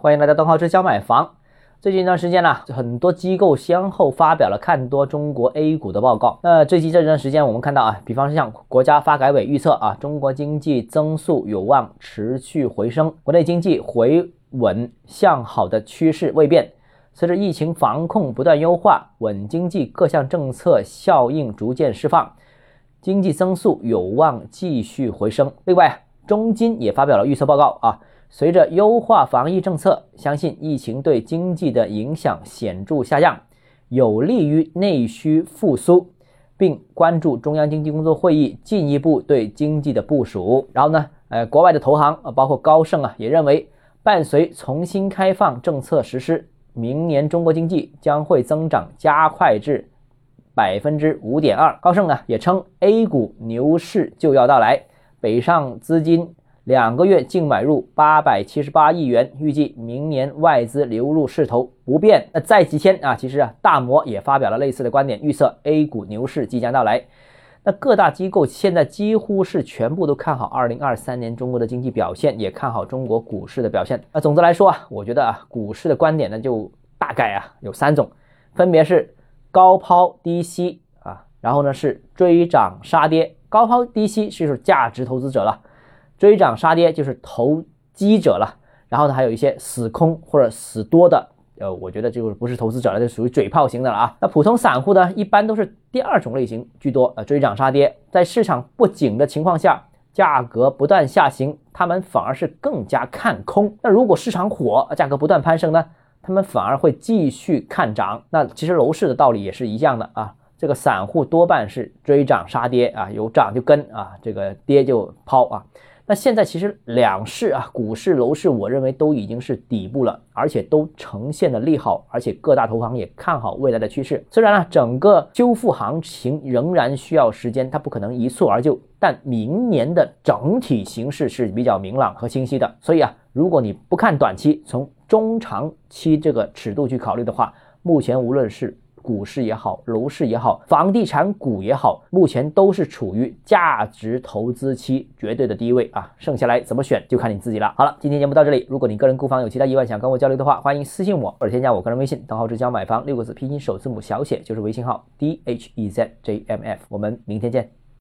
欢迎来到东浩之家买房。最近一段时间呢，很多机构先后发表了看多中国 A 股的报告。那最近这段时间，我们看到啊，比方说像国家发改委预测啊，中国经济增速有望持续回升，国内经济回稳向好的趋势未变。随着疫情防控不断优化，稳经济各项政策效应逐渐释放，经济增速有望继续回升。另外，中金也发表了预测报告啊。随着优化防疫政策，相信疫情对经济的影响显著下降，有利于内需复苏，并关注中央经济工作会议进一步对经济的部署。然后呢，呃，国外的投行啊，包括高盛啊，也认为伴随重新开放政策实施，明年中国经济将会增长加快至百分之五点二。高盛呢也称，A 股牛市就要到来，北上资金。两个月净买入八百七十八亿元，预计明年外资流入势头不变。那在几天啊，其实啊，大摩也发表了类似的观点，预测 A 股牛市即将到来。那各大机构现在几乎是全部都看好二零二三年中国的经济表现，也看好中国股市的表现。那总的来说啊，我觉得啊，股市的观点呢，就大概啊有三种，分别是高抛低吸啊，然后呢是追涨杀跌。高抛低吸是价值投资者了。追涨杀跌就是投机者了，然后呢，还有一些死空或者死多的，呃，我觉得就是不是投资者了，就属于嘴炮型的了啊。那普通散户呢，一般都是第二种类型居多，呃，追涨杀跌，在市场不景的情况下，价格不断下行，他们反而是更加看空。那如果市场火，价格不断攀升呢，他们反而会继续看涨。那其实楼市的道理也是一样的啊，这个散户多半是追涨杀跌啊，有涨就跟啊，这个跌就抛啊。那现在其实两市啊，股市、楼市，我认为都已经是底部了，而且都呈现了利好，而且各大投行也看好未来的趋势。虽然呢，整个修复行情仍然需要时间，它不可能一蹴而就，但明年的整体形势是比较明朗和清晰的。所以啊，如果你不看短期，从中长期这个尺度去考虑的话，目前无论是股市也好，楼市也好，房地产股也好，目前都是处于价值投资期绝对的低位啊！剩下来怎么选就看你自己了。好了，今天节目到这里。如果你个人购房有其他疑问想跟我交流的话，欢迎私信我或者添加我个人微信，账号是教买房六个字拼音首字母小写就是微信号 d h e z j m f。我们明天见。